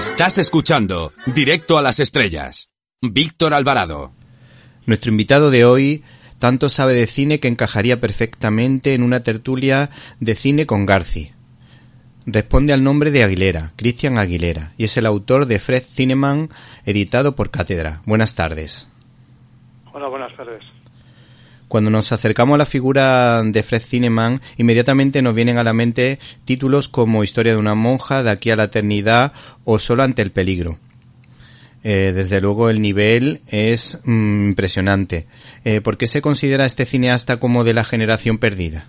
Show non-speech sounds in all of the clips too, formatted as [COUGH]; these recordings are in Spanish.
Estás escuchando Directo a las Estrellas. Víctor Alvarado. Nuestro invitado de hoy tanto sabe de cine que encajaría perfectamente en una tertulia de cine con Garci. Responde al nombre de Aguilera, Cristian Aguilera, y es el autor de Fred Cineman, editado por Cátedra. Buenas tardes. Hola, buenas tardes. Cuando nos acercamos a la figura de Fred Cineman, inmediatamente nos vienen a la mente títulos como Historia de una monja, De aquí a la eternidad o Solo ante el peligro. Eh, desde luego el nivel es mm, impresionante. Eh, ¿Por qué se considera este cineasta como de la generación perdida?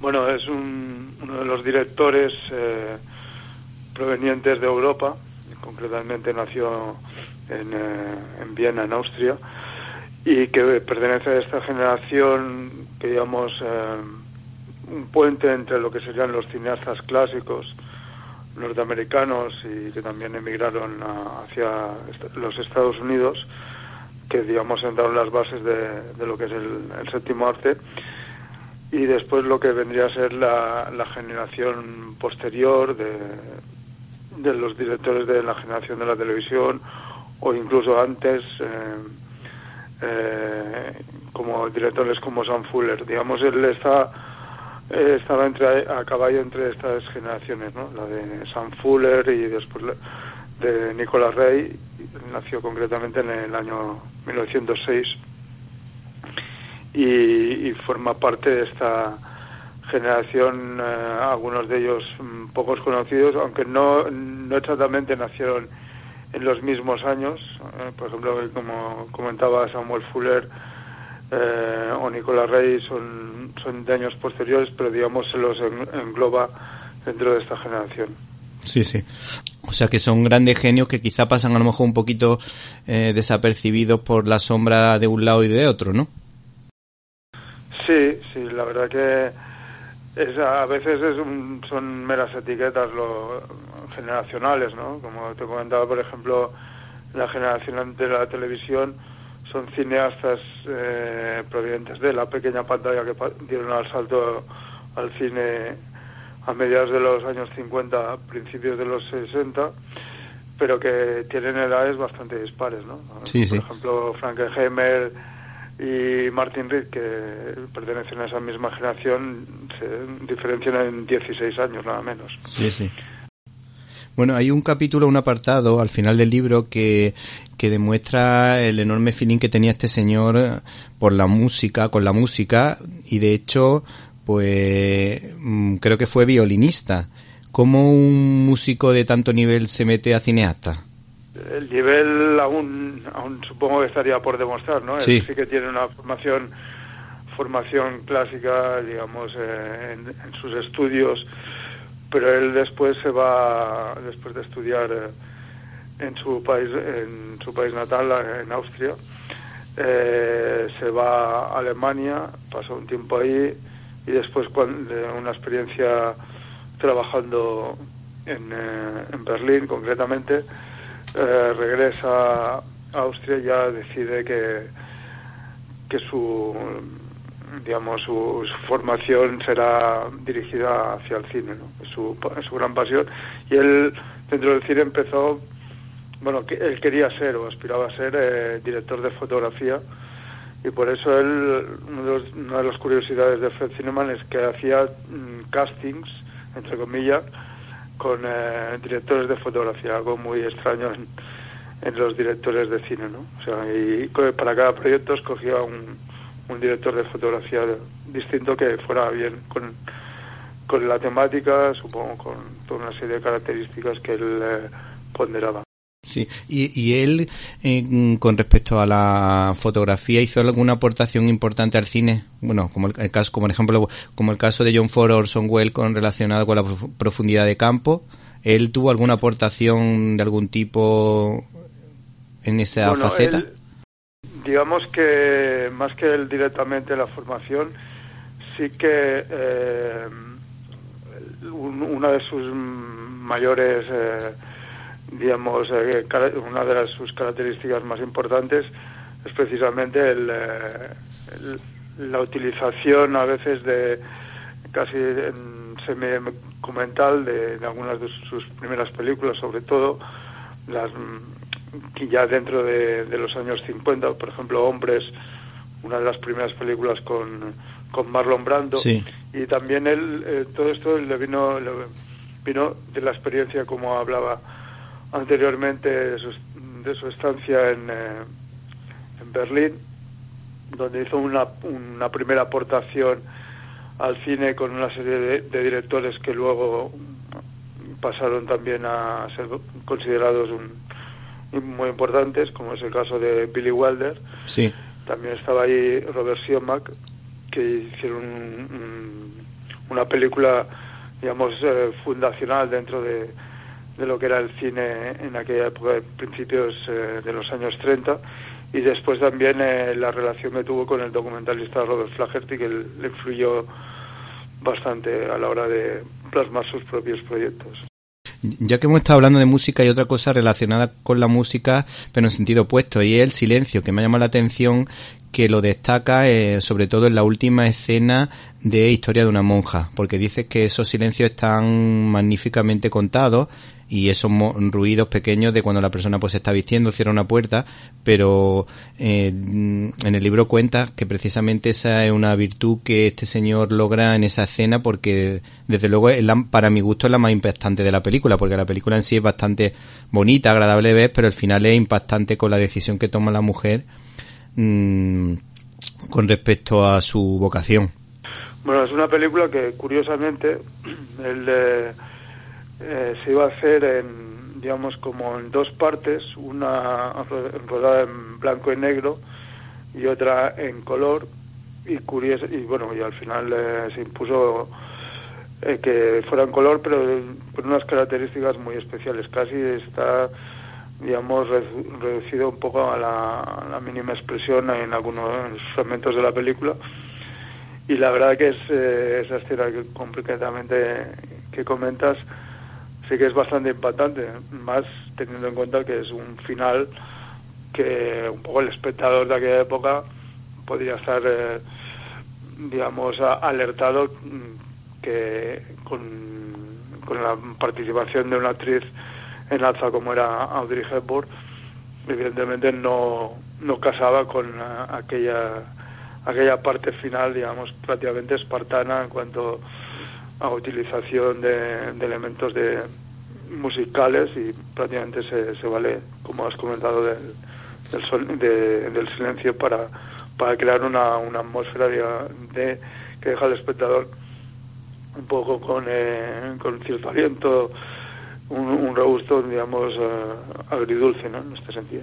Bueno, es uno de los directores eh, provenientes de Europa, concretamente nació en, en Viena, en Austria, y que pertenece a esta generación que digamos eh, un puente entre lo que serían los cineastas clásicos norteamericanos y que también emigraron hacia los Estados Unidos que digamos sentaron las bases de, lo que es el, séptimo arte. Y después lo que vendría a ser la, generación posterior de, de los directores de la generación de la televisión o incluso antes eh, eh, como directores como Sam Fuller. Digamos, él está, estaba entre, a caballo entre estas generaciones, ¿no? La de Sam Fuller y después de Nicolas Rey, nació concretamente en el año 1906 y, forma parte de esta generación, eh, algunos de ellos mm, pocos conocidos, aunque no, no exactamente nacieron en los mismos años, eh, por ejemplo, como comentaba Samuel Fuller eh, o Nicolás Rey, son, son de años posteriores, pero digamos se los engloba dentro de esta generación. Sí, sí. O sea que son grandes genios que quizá pasan a lo mejor un poquito eh, desapercibidos por la sombra de un lado y de otro, ¿no? Sí, sí, la verdad que es, a veces es son meras etiquetas lo, generacionales, ¿no? Como te comentaba, por ejemplo, la generación de la televisión son cineastas eh, provenientes de la pequeña pantalla que dieron al salto al cine a mediados de los años 50, principios de los 60, pero que tienen edades bastante dispares, ¿no? Sí, por ejemplo, Frankenheimer y Martin Reed, que pertenecen a esa misma generación, se diferencian en 16 años, nada menos. Sí, sí. Bueno, hay un capítulo, un apartado al final del libro que, que demuestra el enorme feeling que tenía este señor por la música, con la música, y de hecho, pues mm, creo que fue violinista. ¿Cómo un músico de tanto nivel se mete a cineasta? El nivel aún, aún supongo que estaría por demostrar, ¿no? Sí. sí que tiene una formación formación clásica, digamos, eh, en, en sus estudios pero él después se va, después de estudiar eh, en su país, en su país natal, eh, en Austria, eh, se va a Alemania, pasa un tiempo ahí y después de una experiencia trabajando en, en Berlín concretamente, regresa a Austria y ya decide que, que su digamos, su, formación será dirigida hacia el cine, ¿no? Su, su gran pasión. Y él, dentro del cine, empezó, bueno, él quería ser o aspiraba a ser eh, director de fotografía. Y por eso él, una de las curiosidades de Fred Cineman es que hacía mm, castings, entre comillas, con eh, directores de fotografía, algo muy extraño en, en los directores de cine, ¿no? O sea, y para cada proyecto escogía un, un director de fotografía distinto que fuera bien con, con la temática, supongo con toda una serie de características que él eh, ponderaba. Sí, y, y él, eh, con respecto a la fotografía, hizo alguna aportación importante al cine. Bueno, como el, caso, como por ejemplo, como el caso de John Ford Orson Welles con relacionado con la profundidad de campo. ¿Él tuvo alguna aportación de algún tipo en esa faceta? Digamos que más que directamente la formación, sí que eh, una de sus mayores eh, digamos, eh, una de sus características más importantes es precisamente el, eh, la utilización a veces de casi en semi-documental de, algunas de sus primeras películas, sobre todo las que ya dentro de, los años 50, por ejemplo, Hombres, una de las primeras películas con, con Marlon Brando, y también él, eh, todo esto le vino, le vino de la experiencia, como hablaba anteriormente de su, estancia en, eh, en, Berlín, donde hizo una, una, primera aportación al cine con una serie de, directores que luego pasaron también a ser considerados muy importantes, como es el caso de Billy Wilder. Sí. También estaba ahí Robert Siemack, que hicieron una película, digamos, eh, fundacional dentro de, de lo que era el cine en aquella época, principios eh, de los años 30, y después también eh, la relación que tuvo con el documentalista Robert Flaherty, que le influyó bastante a la hora de plasmar sus propios proyectos. Ya que hemos estado hablando de música y otra cosa relacionada con la música, pero en sentido opuesto, y es el silencio, que me ha llamado la atención, que lo destaca eh, sobre todo en la última escena de Historia de una monja, porque dice que esos silencios están magníficamente contados y esos ruidos pequeños de cuando la persona pues está vistiendo, cierra una puerta, pero eh, en el libro cuenta que precisamente esa es una virtud que este señor logra en esa escena porque desde luego para mi gusto es la más impactante de la película, porque la película en sí es bastante bonita, agradable de ver, pero al final es impactante con la decisión que toma la mujer mm, con respecto a su vocación. Bueno, es una película que curiosamente [CLEARS THROAT] el eh, se iba a hacer en, digamos, como en dos partes, una rodada en blanco y negro y otra en color y curioso y bueno y al final eh, se impuso eh, que fuera en color pero con unas características muy especiales casi está digamos reducido un poco a la, mínima expresión en algunos fragmentos de la película. Y la verdad que es esa escena que completamente que comentas sí que es bastante impactante, más teniendo en cuenta que es un final que un poco el espectador de aquella época podría estar, eh, digamos, alertado mm, que con, con, la participación de una actriz en alza como era Audrey Hepburn, evidentemente no, no casaba con aquella aquella parte final, digamos, prácticamente espartana en cuanto a utilización de, elementos de musicales y prácticamente se, se vale, como has comentado, del, del, sol, del silencio para, para crear una, una atmósfera de, que deja al espectador un poco con, eh, con cierto aliento, un, un digamos, eh, agridulce, ¿no? En este sentido.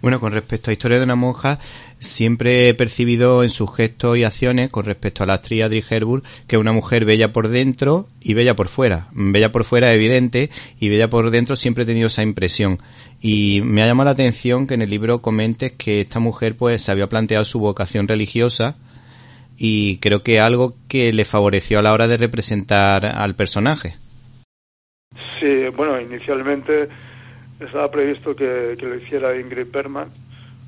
Bueno, con respecto a Historia de una monja, siempre he percibido en sus gestos y acciones, con respecto a la actriz Adri Herburg, que es una mujer bella por dentro y bella por fuera. Bella por fuera evidente y bella por dentro siempre he tenido esa impresión. Y me ha llamado la atención que en el libro comentes que esta mujer pues se había planteado su vocación religiosa y creo que algo que le favoreció a la hora de representar al personaje. Sí, bueno, inicialmente estaba previsto que, lo hiciera Ingrid Bergman,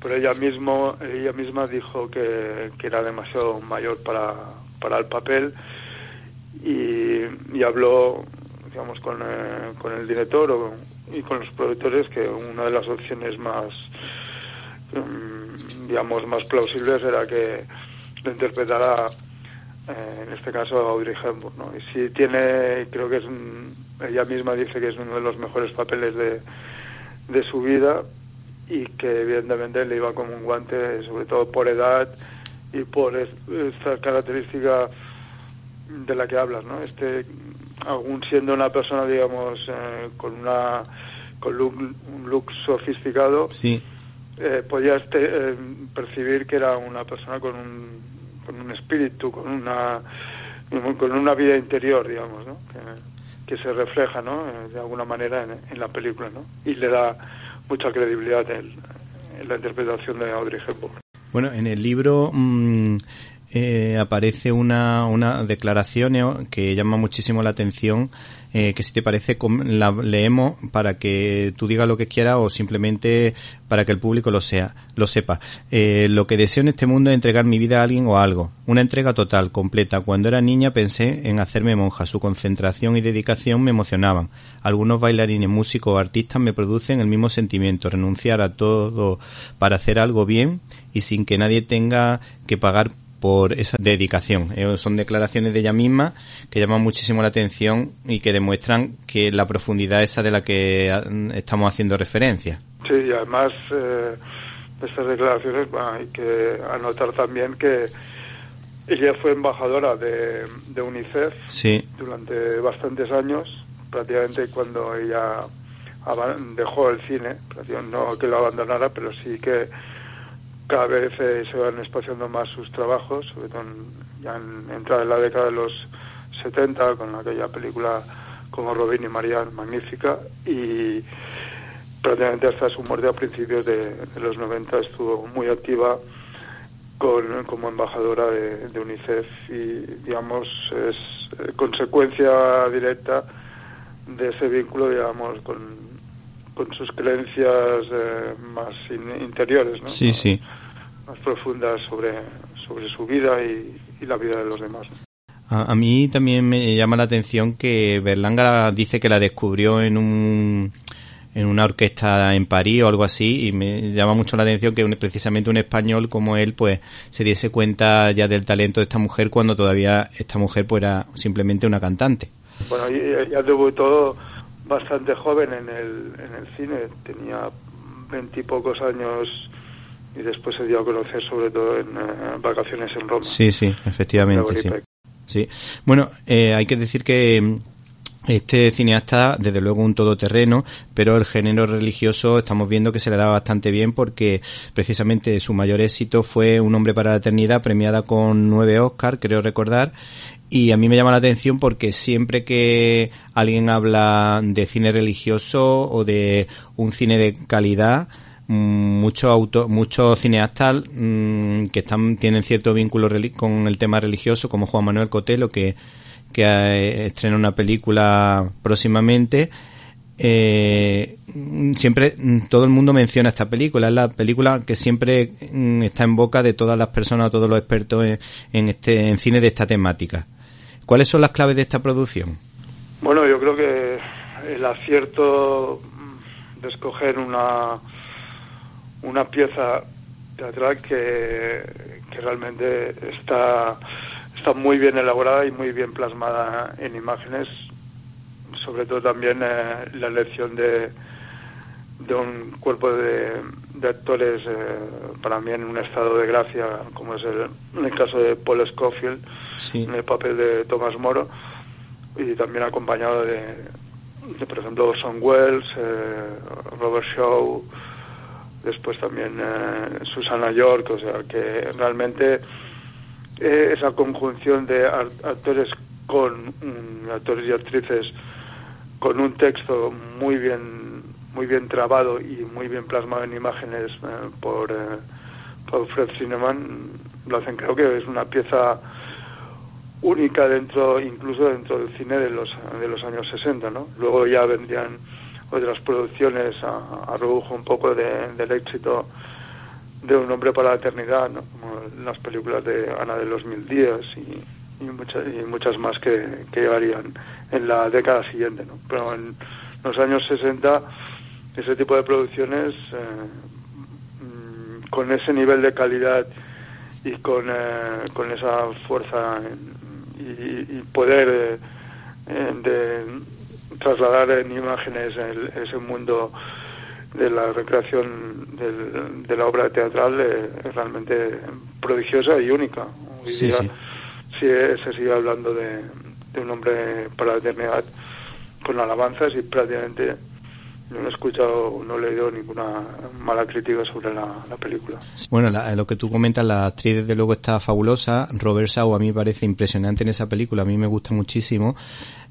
pero ella mismo ella misma dijo que, era demasiado mayor para, para el papel y, y habló digamos con, eh, con el director y con los productores que una de las opciones más mm, digamos más plausibles era que lo interpretara eh, en este caso Audrey Hepburn ¿no? y si tiene creo que es ella misma dice que es uno de los mejores papeles de de su vida y que evidentemente le iba como un guante, sobre todo por edad y por esta característica de la que hablas, ¿no? Este, aún siendo una persona, digamos, eh, con una con un look sofisticado, sí. eh, podías eh, percibir que era una persona con un, con un espíritu, con una, con una vida interior, digamos, ¿no? que, que se refleja ¿no? Eh, de alguna manera en, en, la película ¿no? y le da mucha credibilidad en, la interpretación de Audrey Hepburn. Bueno, en el libro mmm, eh, aparece una, una declaración eh, que llama muchísimo la atención, eh, que si te parece la leemos para que tú digas lo que quieras o simplemente para que el público lo sea, lo sepa. Eh, lo que deseo en este mundo es entregar mi vida a alguien o algo. Una entrega total, completa. Cuando era niña pensé en hacerme monja. Su concentración y dedicación me emocionaban. Algunos bailarines, músicos o artistas me producen el mismo sentimiento. Renunciar a todo para hacer algo bien y sin que nadie tenga que pagar por esa dedicación. Eh, son declaraciones de ella misma que llaman muchísimo la atención y que demuestran que la profundidad esa de la que estamos haciendo referencia. Sí, y además eh, estas declaraciones bueno, hay que anotar también que ella fue embajadora de, de UNICEF sí. durante bastantes años, prácticamente cuando ella dejó el cine, no que lo abandonara, pero sí que cada vez eh, se van espaciando más sus trabajos, sobre todo en, ya en, entrada en la década de los 70 con aquella película como Robin y Marianne, magnífica, y prácticamente hasta su muerte a principios de, los 90 estuvo muy activa con, como embajadora de, de, UNICEF y, digamos, es eh, consecuencia directa de ese vínculo, digamos, con, con sus creencias eh, más in, interiores, ¿no? Sí, sí más profundas sobre, sobre su vida y, y la vida de los demás. A, a, mí también me llama la atención que Berlanga dice que la descubrió en un en una orquesta en París o algo así y me llama mucho la atención que un, precisamente un español como él pues se diese cuenta ya del talento de esta mujer cuando todavía esta mujer pues era simplemente una cantante. Bueno, ya debutó bastante joven en el, en el cine, tenía veintipocos años y después se dio a conocer sobre todo en eh, vacaciones en Roma. Sí, sí, efectivamente, sí. sí. Bueno, eh, hay que decir que este cineasta, desde luego, un todoterreno, pero el género religioso estamos viendo que se le da bastante bien porque precisamente su mayor éxito fue Un hombre para la eternidad, premiada con nueve Oscar, creo recordar, y a mí me llama la atención porque siempre que alguien habla de cine religioso o de un cine de calidad, muchos auto, muchos cineastas mmm, que están tienen cierto vínculo con el tema religioso como Juan Manuel Cotelo que que eh, estrena una película próximamente eh, siempre todo el mundo menciona esta película es la película que siempre mm, está en boca de todas las personas todos los expertos en, en este en cine de esta temática ¿cuáles son las claves de esta producción? Bueno yo creo que el acierto de escoger una una pieza teatral que, que realmente está, está muy bien elaborada y muy bien plasmada en imágenes, sobre todo también eh, la elección de, de un cuerpo de, de actores eh, para mí en un estado de gracia, como es el, en el caso de Paul Scofield, sí. en el papel de Thomas Moro, y también acompañado de, de por ejemplo, Orson Welles, eh, Robert Shaw, después también eh, Susana York, o sea que realmente eh, esa conjunción de actores con um, actores y actrices con un texto muy bien muy bien trabado y muy bien plasmado en imágenes eh, por, por Fred Cineman lo hacen creo que es una pieza única dentro incluso dentro del cine de los de los años 60 no luego ya vendrían otras producciones a, a un poco de, del éxito de Un hombre para la eternidad, ¿no? como las películas de Ana de los Mil Días y, y, muchas, y muchas más que, que llegarían en la década siguiente. ¿no? Pero en los años 60 ese tipo de producciones eh, mm, con ese nivel de calidad y con, eh, con esa fuerza y, poder eh, de trasladar en imágenes el, ese mundo de la recreación del, de la obra teatral eh, es realmente prodigiosa y única. Hoy sí, día sí. sí, se sigue hablando de, de, un hombre para la eternidad con alabanzas y prácticamente yo no he escuchado, no he leído ninguna mala crítica sobre la, película. Bueno, lo que tú comentas, la actriz desde luego está fabulosa. Robert Shaw a mí me parece impresionante en esa película, a mí me gusta muchísimo.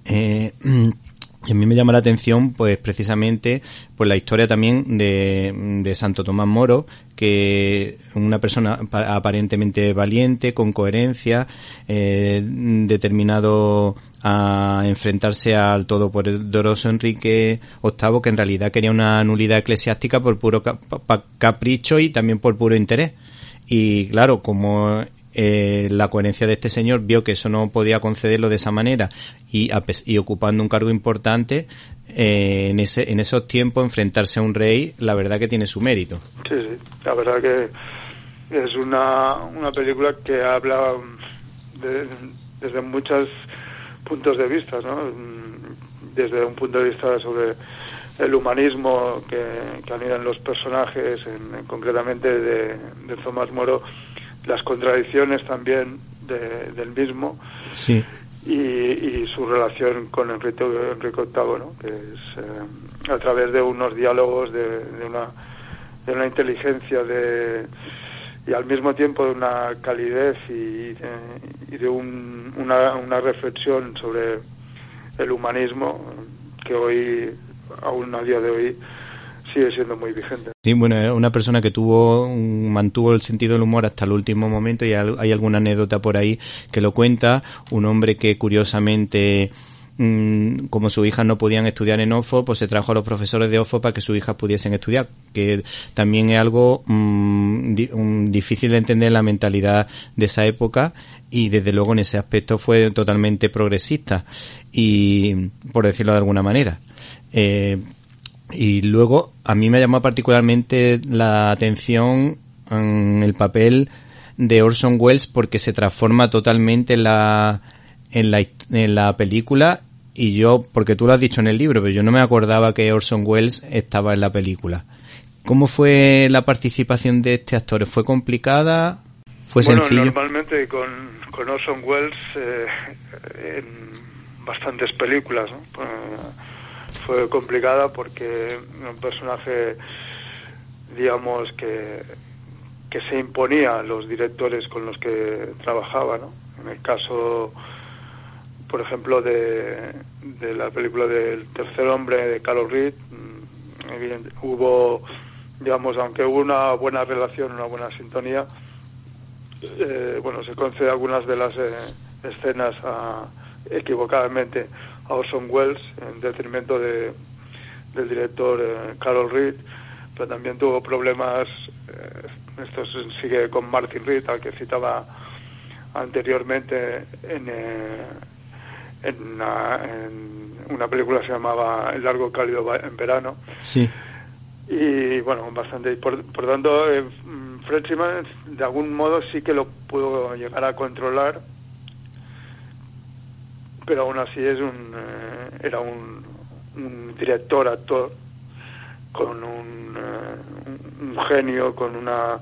Eh, [CLEARS THROAT] a mí me llama la atención, pues precisamente, pues la historia también de, de Santo Tomás Moro, que una persona aparentemente valiente, con coherencia, eh, determinado a enfrentarse al todopoderoso Enrique VIII, que en realidad quería una nulidad eclesiástica por puro capricho y también por puro interés. Y claro, como eh, la coherencia de este señor vio que eso no podía concederlo de esa manera y, y ocupando un cargo importante eh, en, ese, en esos tiempos enfrentarse a un rey la verdad que tiene su mérito sí sí la verdad que es una, una película que habla desde muchos puntos de vista ¿no? desde un punto de vista sobre el humanismo que, que anidan los personajes en, concretamente de, de Tomás Moro las contradicciones también del mismo sí. y, su relación con Enrique, Enrique VIII, ¿no? que es eh, a través de unos diálogos, de, una, de una inteligencia de, y al mismo tiempo de una calidez y, y de un, una, una reflexión sobre el humanismo que hoy, aún a día de hoy, sigue siendo muy vigente. Sí, bueno, una persona que tuvo, mantuvo el sentido del humor hasta el último momento y hay alguna anécdota por ahí que lo cuenta. Un hombre que curiosamente mm, como sus hijas no podían estudiar en OFO, pues se trajo a los profesores de OFO para que sus hijas pudiesen estudiar, que también es algo mm, difícil de entender la mentalidad de esa época y desde luego en ese aspecto fue totalmente progresista y por decirlo de alguna manera. Eh, y luego a mí me llamó particularmente la atención en el papel de Orson Welles porque se transforma totalmente en la, en la, en la película y yo, porque tú lo has dicho en el libro, pero yo no me acordaba que Orson Welles estaba en la película. ¿Cómo fue la participación de este actor? ¿Fue complicada? ¿Fue bueno, sencillo? Normalmente con, con Orson Welles eh, en bastantes películas, ¿no? Fue complicada porque un personaje, digamos, que, que se imponía a los directores con los que trabajaba, ¿no? En el caso, por ejemplo, de, de la película del tercer hombre de Carol Reed, mm, hubo, digamos, aunque hubo una buena relación, una buena sintonía, eh, bueno, se concede algunas de las eh, escenas a, equivocadamente a Orson Welles en detrimento de, del director eh, Carol Reed, pero también tuvo problemas, eh, esto sigue con Martin Reed, al que citaba anteriormente en, eh, en, una, película que se llamaba El largo cálido en verano. Sí. Y bueno, bastante. Por, por tanto, eh, Fred Simmons de algún modo sí que lo pudo llegar a controlar pero aún así es un eh, era un, director actor con un, eh, un, genio con una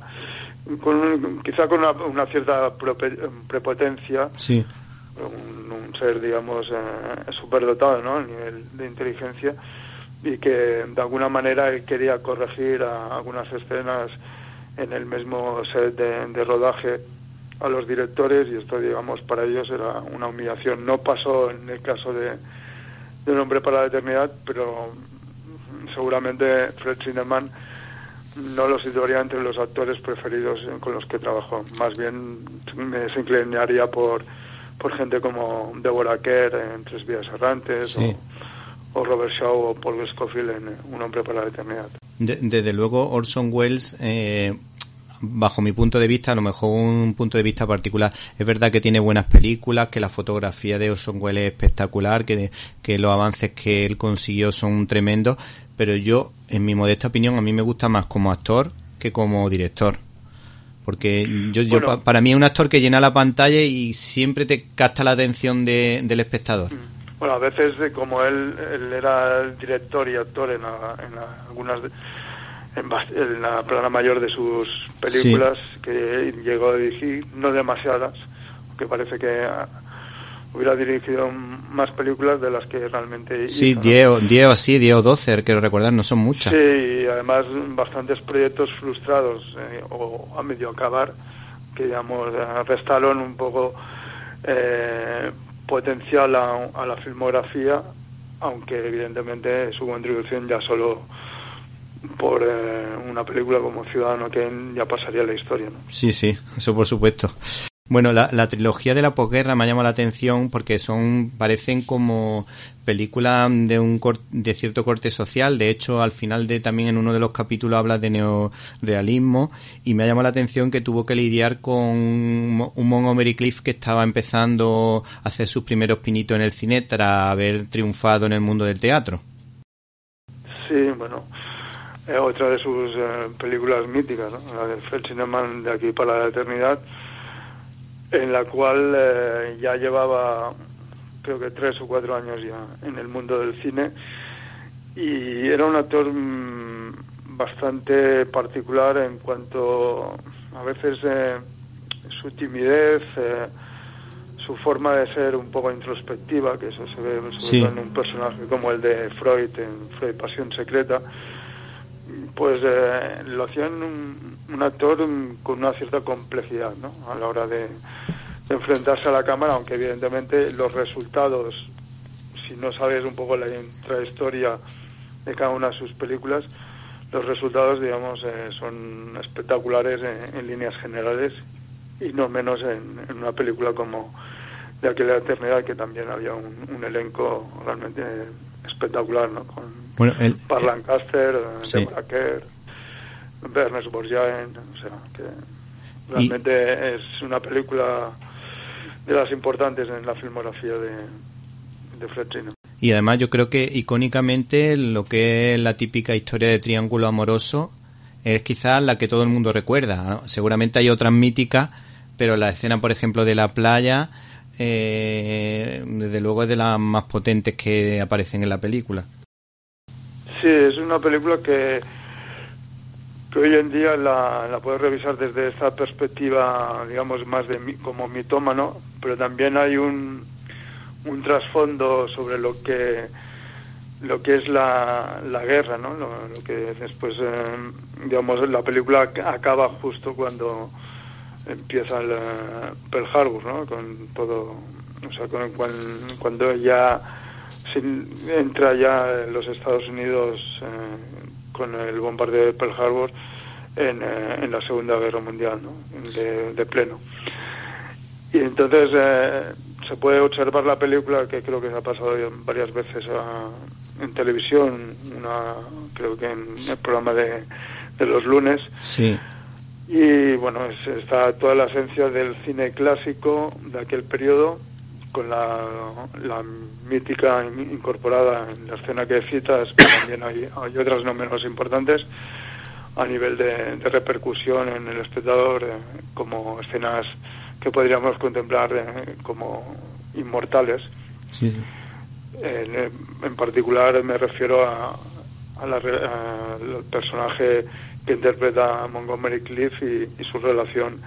con quizá con una, cierta prepotencia sí. un, ser digamos eh, superdotado ¿no? a nivel de inteligencia y que de alguna manera él quería corregir algunas escenas en el mismo set de rodaje a los directores y esto, digamos, para ellos era una humillación. No pasó en el caso de, de Un hombre para la eternidad, pero seguramente Fred Zinnemann no lo situaría entre los actores preferidos con los que trabajó. Más bien me se inclinaría por, por gente como Deborah Kerr en Tres Vías Errantes o, Robert Shaw o Paul Scofield en Un hombre para la eternidad. desde luego Orson Welles eh, bajo mi punto de vista, a lo mejor un punto de vista particular, es verdad que tiene buenas películas, que la fotografía de Orson Welles es espectacular, que, que los avances que él consiguió son tremendos, pero yo, en mi modesta opinión, a mí me gusta más como actor que como director. Porque yo, yo para mí es un actor que llena la pantalla y siempre te capta la atención de, del espectador. Bueno, a veces eh, como él, él era el director y actor en, en algunas en, la plana mayor de sus películas que llegó a dirigir, no demasiadas, que parece que hubiera dirigido más películas de las que realmente Sí, 10 o así, 10 o 12, quiero recordar, no son muchas. Sí, y además bastantes proyectos frustrados eh, o a medio acabar que, digamos, restaron un poco eh, potencial a, la filmografía, aunque evidentemente su contribución ya solo por eh, una película como Ciudadano Kane ya pasaría la historia. ¿no? Sí, sí, eso por supuesto. Bueno, la, la, trilogía de la posguerra me ha llamado la atención porque son parecen como películas de un de cierto corte social. De hecho, al final de también en uno de los capítulos habla de neorealismo y me ha llamado la atención que tuvo que lidiar con un Montgomery Cliff que estaba empezando a hacer sus primeros pinitos en el cine tras haber triunfado en el mundo del teatro. Sí, bueno, es otra de sus eh, películas míticas, ¿no? la de cinema de aquí para la eternidad en la cual eh, ya llevaba creo que tres o cuatro años ya en el mundo del cine y era un actor mm, bastante particular en cuanto a veces eh, su timidez, eh, su forma de ser un poco introspectiva, que eso se ve en un personaje como el de Freud en Freud Pasión Secreta, pues lo hacían un, un actor con una cierta complejidad ¿no? a la hora de, enfrentarse a la cámara, aunque evidentemente los resultados, si no sabes un poco la intrahistoria de cada una de sus películas, los resultados, digamos, eh, son espectaculares en, líneas generales y no menos en, una película como de aquella eternidad que también había un, elenco realmente espectacular, ¿no? Con bueno, el, Lancaster, sí. Deborah Ernest Borjaen, o sea, que realmente es una película de las importantes en la filmografía de, de Fred Y además yo creo que icónicamente lo que es la típica historia de triángulo amoroso es quizás la que todo el mundo recuerda. Seguramente hay otras míticas, pero la escena, por ejemplo, de la playa, eh, desde luego es de las más potentes que aparecen en la película. Sí, es una película que que hoy en día la, la puedes revisar desde esta perspectiva, digamos, más de como mitómano, pero también hay un, un trasfondo sobre lo que lo que es la, la guerra, ¿no? Lo, que después, eh, digamos, la película acaba justo cuando empieza el eh, Pearl Harbor, ¿no? Con todo, o sea, con, cuando ya entra ya en los Estados Unidos eh, con el bombardeo de Pearl Harbor en, eh, en la Segunda Guerra Mundial, ¿no? de, pleno. Y entonces eh, se puede observar la película, que creo que se ha pasado varias veces en televisión, una, creo que en el programa de, de los lunes. Sí. Y bueno, está toda la esencia del cine clásico de aquel periodo, con la, la mítica incorporada en la escena que citas, pero también hay, hay otras no menos importantes a nivel de, repercusión en el espectador, eh, como escenas que podríamos contemplar eh, como inmortales. En, particular me refiero a, al personaje que interpreta Montgomery Cliff y su relación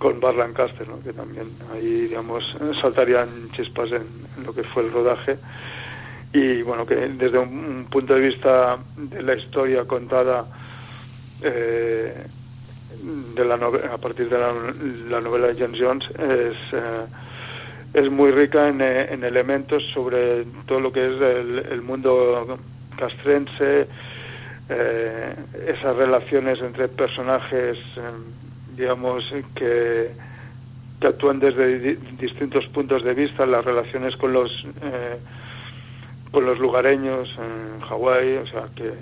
con Bar Lancaster, ¿no? que también ahí, digamos, saltarían chispas en, lo que fue el rodaje. Y bueno, que desde un, punto de vista de la historia contada eh, de la a partir de la, novela de James Jones, es, eh, es muy rica en, en, elementos sobre todo lo que es el, mundo castrense, eh, esas relaciones entre personajes digamos, que, que actúan desde distintos puntos de vista, las relaciones con los, eh, con los lugareños en Hawái, o sea, que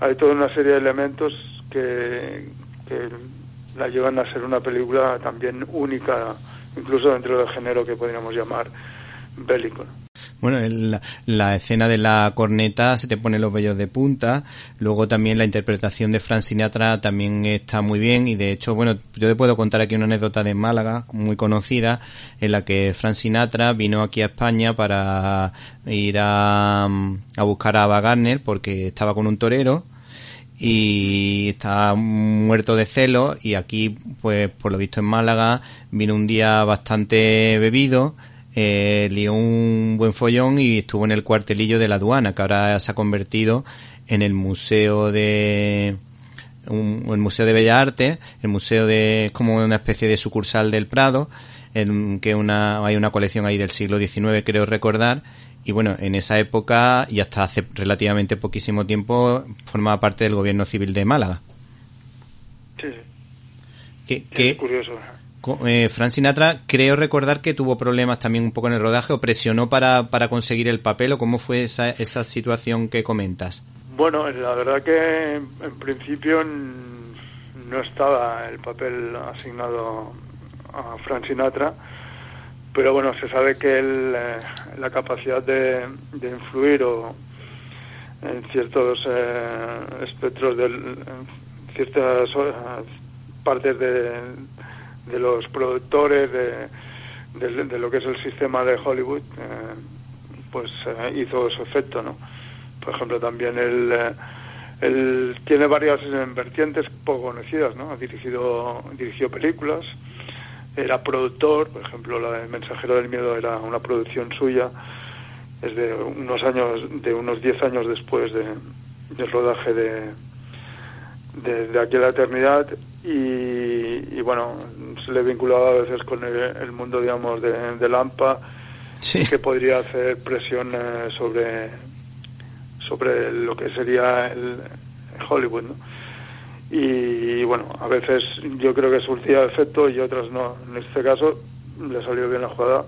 hay toda una serie de elementos que, que la llevan a ser una película también única, incluso dentro del género que podríamos llamar bélico. Bueno, la, la, escena de la corneta se te pone los vellos de punta. Luego también la interpretación de Frank Sinatra también está muy bien. Y de hecho, bueno, yo te puedo contar aquí una anécdota de Málaga, muy conocida, en la que Frank Sinatra vino aquí a España para ir a, a buscar a Ava porque estaba con un torero y estaba muerto de celo y aquí pues por lo visto en Málaga vino un día bastante bebido eh, lió un buen follón y estuvo en el cuartelillo de la aduana, que ahora se ha convertido en el museo de un, el museo de Bellas Artes, el museo de es como una especie de sucursal del Prado, en que una hay una colección ahí del siglo XIX creo recordar y bueno en esa época y hasta hace relativamente poquísimo tiempo formaba parte del gobierno civil de Málaga. Sí, sí. Que, Sí, que- es curioso. Eh, Frank Sinatra, creo recordar que tuvo problemas también un poco en el rodaje o presionó para, para conseguir el papel o cómo fue esa, esa situación que comentas. Bueno, la verdad que en, principio no estaba el papel asignado a Frank Sinatra, pero bueno, se sabe que él, eh, la capacidad de, de influir o en ciertos eh, espectros del, en ciertas eh, partes de, de los productores de, de- lo que es el sistema de Hollywood, eh, pues eh, hizo su efecto, ¿no? Por ejemplo, también él, eh, él tiene varias vertientes poco conocidas, ¿no? Ha dirigido, dirigió películas, era productor, por ejemplo, la del Mensajero del Miedo era una producción suya, es de unos años, de unos 10 años después de, del rodaje de, de, de Aquí la Eternidad y, y, bueno, se le vinculaba a veces con el, el mundo, digamos, de, de Lampa, Sí. que podría hacer presión eh, sobre sobre lo que sería el Hollywood, ¿no? Y, bueno, a veces yo creo que surtía efecto y otras no. En este caso le salió bien la jugada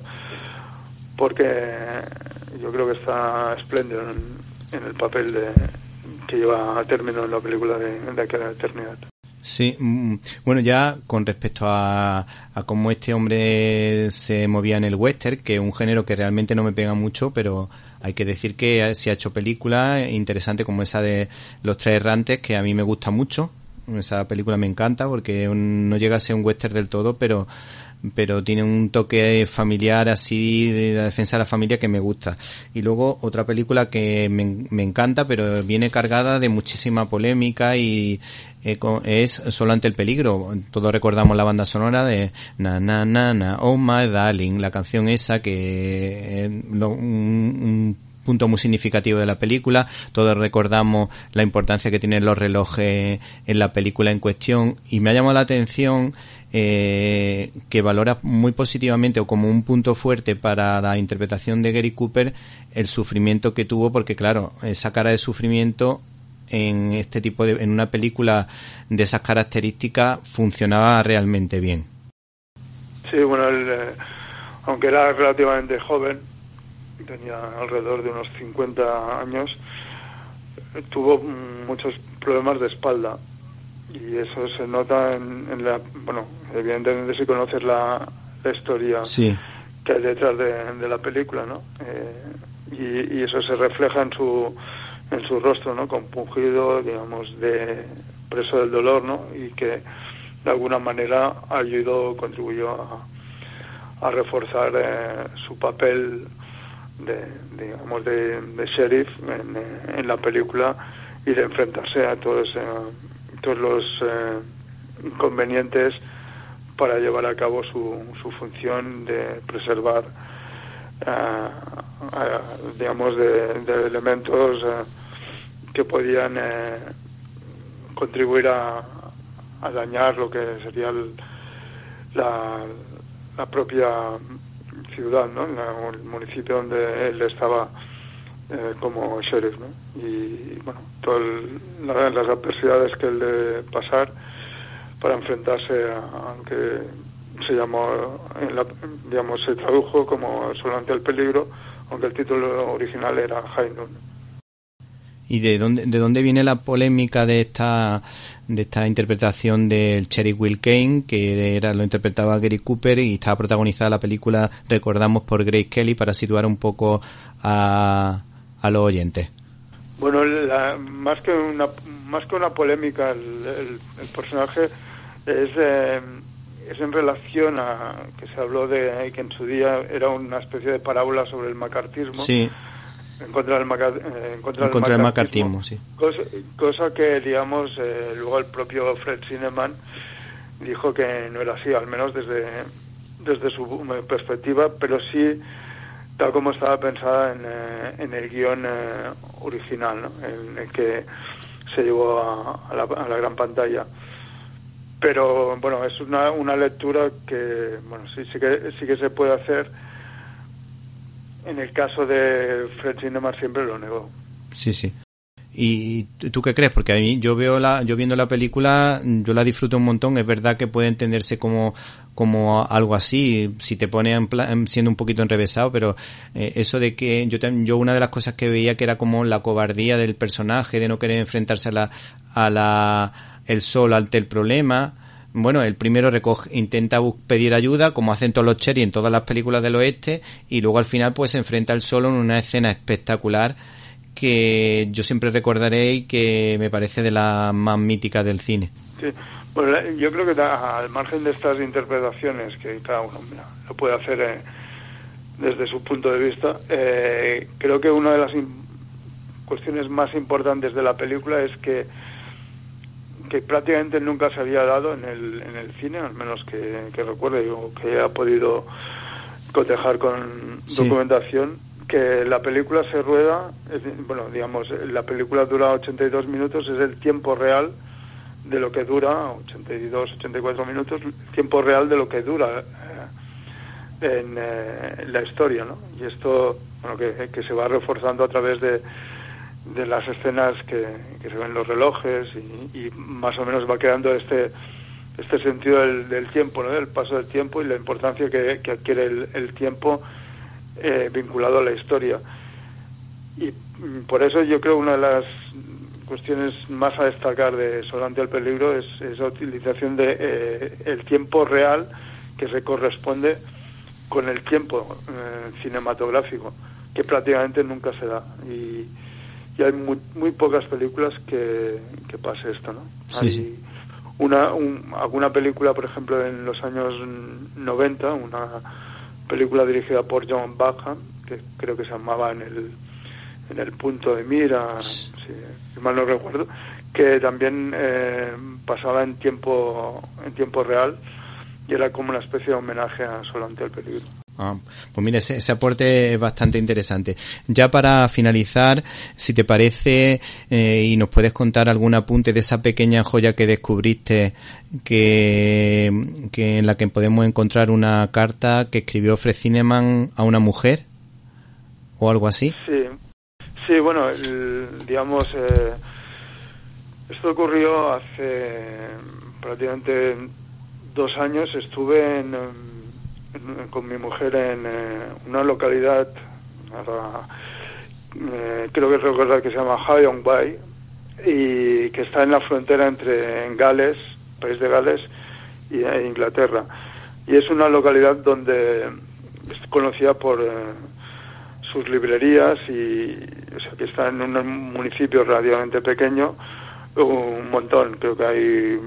porque yo creo que está espléndido en, en el papel de, que lleva a término en la película de, de aquella eternidad. Sí, mm, bueno, ya con respecto a, a cómo este hombre se movía en el western, que es un género que realmente no me pega mucho, pero hay que decir que se ha hecho películas interesantes como esa de Los Tres Errantes, que a mí me gusta mucho. Esa película me encanta porque no llega a ser un western del todo, pero pero tiene un toque familiar así de la defensa de la familia que me gusta. Y luego otra película que me, me encanta, pero viene cargada de muchísima polémica y eh, es Solo ante el peligro. Todos recordamos la banda sonora de Na Na Na Na Oh My Darling, la canción esa que es un, un punto muy significativo de la película. Todos recordamos la importancia que tienen los relojes en la película en cuestión y me ha llamado la atención eh, que valora muy positivamente o como un punto fuerte para la interpretación de Gary Cooper el sufrimiento que tuvo porque claro, esa cara de sufrimiento en este tipo de en una película de esas características funcionaba realmente bien. Sí, bueno, eh, aunque era relativamente joven, tenía alrededor de unos 50 años, tuvo muchos problemas de espalda y eso se nota en, en la, bueno, evidentemente si conoces la, la historia Sí. que hay detrás de, de la película, ¿no? Eh, y, y eso se refleja en su en su rostro, ¿no? Compungido, digamos, de preso del dolor, ¿no? Y que de alguna manera ayudó, contribuyó a, a reforzar eh, su papel de, digamos, de, de sheriff en, eh, en la película y de enfrentarse a todos, eh, todos los eh, inconvenientes para llevar a cabo su, su función de preservar, eh, eh, digamos, de, de elementos eh, que podían contribuir a, a dañar lo que sería el- la, la propia ciudad, ¿no? El municipio donde él estaba como sheriff, ¿no? Y bueno, todas las adversidades que él debe pasar para enfrentarse a, a lo que se llamó, en la- digamos, se tradujo como Solamente el peligro, aunque el título original era High Noon. ¿Y de dónde, de dónde viene la polémica de esta, de esta interpretación del Cherry Will Kane, que era, lo interpretaba Gary Cooper y estaba protagonizada la película, recordamos, por Grace Kelly, para situar un poco a, a los oyentes? Bueno, la- más que una más que una polémica, el, el- el personaje es eh, es en relación a que se habló de que en su día era una especie de parábola sobre el macartismo. Sí, en contra del, maca- eh, en contra en del contra macartismo, macartismo, sí. cosa, cosa que digamos eh, luego el propio Fred Cineman dijo que no era así al menos desde desde su perspectiva, pero sí tal como estaba pensada en, eh, en el guion eh, original, ¿no? en el que se llevó a, la, a, la, gran pantalla. Pero bueno, es una, una lectura que bueno sí, sí que sí que se puede hacer. En el caso de Fred Cinema siempre lo negó. Sí, sí. ¿Y tú qué crees? Porque a mí, yo veo la, yo viendo la película, yo la disfruto un montón. Es verdad que puede entenderse como, como algo así, si te pone en plan, siendo un poquito enrevesado, pero eh, eso de que yo, yo una de las cosas que veía que era como la cobardía del personaje, de no querer enfrentarse a la, a la, el sol ante el problema. Bueno, el primero recoge, intenta pedir ayuda, como hacen todos los Cherry en todas las películas del oeste, y luego al final pues se enfrenta al solo en una escena espectacular que yo siempre recordaré y que me parece de las más míticas del cine. Sí, bueno, yo creo que al margen de estas interpretaciones, que cada uno lo puede hacer eh, desde su punto de vista, eh, creo que una de las cuestiones más importantes de la película es que que prácticamente nunca se había dado en el, en el cine, al menos que, que recuerde o que haya podido cotejar con documentación, que la película se rueda, bueno, digamos, la película dura 82 minutos, es el tiempo real de lo que dura, 82, 84 minutos, tiempo real de lo que dura eh, en, eh, la historia, ¿no? Y esto, bueno, que, que, se va reforzando a través de, de las escenas que, que se ven los relojes y, más o menos va creando este este sentido del, del tiempo, ¿no? Del paso del tiempo y la importancia que, que adquiere el, el tiempo eh, vinculado a la historia. Y mm, por eso yo creo una de las cuestiones más a destacar de Solante al Peligro es esa utilización de eh, el tiempo real que se corresponde con el tiempo eh, cinematográfico, que prácticamente nunca se da. Y, y hay muy, muy, pocas películas que, que pase esto, ¿no? Sí, hay sí. Una, un, alguna película, por ejemplo, en los años 90, una película dirigida por John Backham, que creo que se llamaba En el, en el punto de mira, si, si mal no recuerdo, que también eh, pasaba en tiempo, en tiempo real y era como una especie de homenaje a Solante al Peligro. Ah, pues mira, ese, ese, aporte es bastante interesante. Ya para finalizar, si te parece, eh, y nos puedes contar algún apunte de esa pequeña joya que descubriste, que, en la que podemos encontrar una carta que escribió Fred Cineman a una mujer, o algo así. Sí, sí, bueno, el, digamos, eh, esto ocurrió hace prácticamente dos años. Estuve en con mi mujer en eh, una localidad, eh, creo que recordar que se llama Hyong Bay, y que está en la frontera entre en Gales, país de Gales, y e Inglaterra. Y es una localidad donde es conocida por sus librerías y o sea, que está en un municipio relativamente pequeño, un montón, creo que hay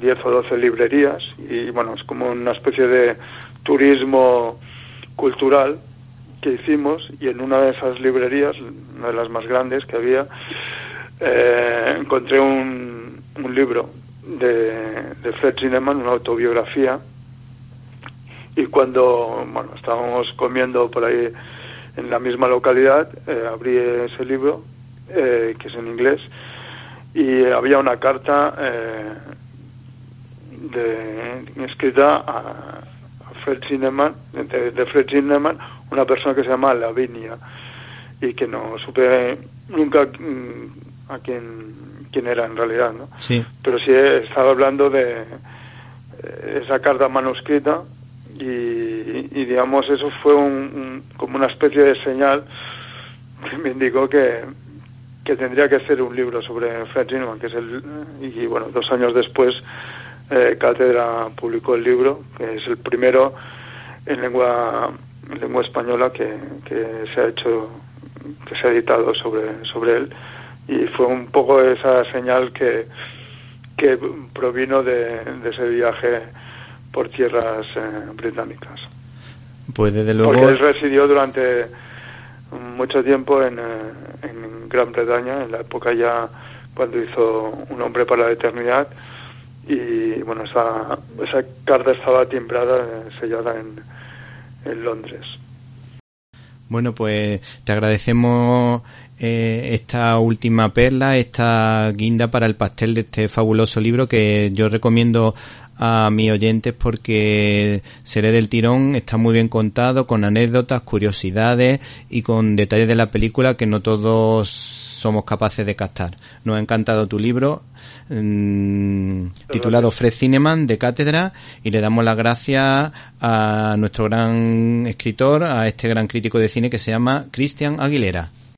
10 o 12 librerías y bueno, es como una especie de turismo cultural que hicimos y en una de esas librerías, una de las más grandes que había, eh, encontré un, un libro de, de Fred Zinnemann, una autobiografía, y cuando bueno, estábamos comiendo por ahí en la misma localidad, eh, abrí ese libro, eh, que es en inglés, y había una carta eh, de, escrita a, Fred Zinnemann, de, de, Fred Zinnemann, una persona que se llama Lavinia y que no supe nunca mm, a quién, quién era en realidad, ¿no? Sí. Pero sí estaba hablando de eh, esa carta manuscrita y, y, digamos eso fue un, un, como una especie de señal que me indicó que, que tendría que hacer un libro sobre Fred Zinnemann, que es el y bueno dos años después eh, Cátedra publicó el libro, que es el primero en lengua, en lengua española que, que, se ha hecho, que se ha editado sobre, sobre él. Y fue un poco esa señal que, que provino de, de ese viaje por tierras eh, británicas. Pues desde luego. Porque él residió durante mucho tiempo en, eh, en Gran Bretaña, en la época ya cuando hizo Un hombre para la eternidad y bueno, esa, esa carta estaba timbrada, sellada en, en Londres. Bueno, pues te agradecemos eh, esta última perla, esta guinda para el pastel de este fabuloso libro que yo recomiendo a mis oyentes porque Seré del Tirón está muy bien contado, con anécdotas, curiosidades y con detalles de la película que no todos somos capaces de captar. Nos ha encantado tu libro mm, titulado Fred Cineman de Cátedra y le damos las gracias a nuestro gran escritor, a este gran crítico de cine que se llama Cristian Aguilera.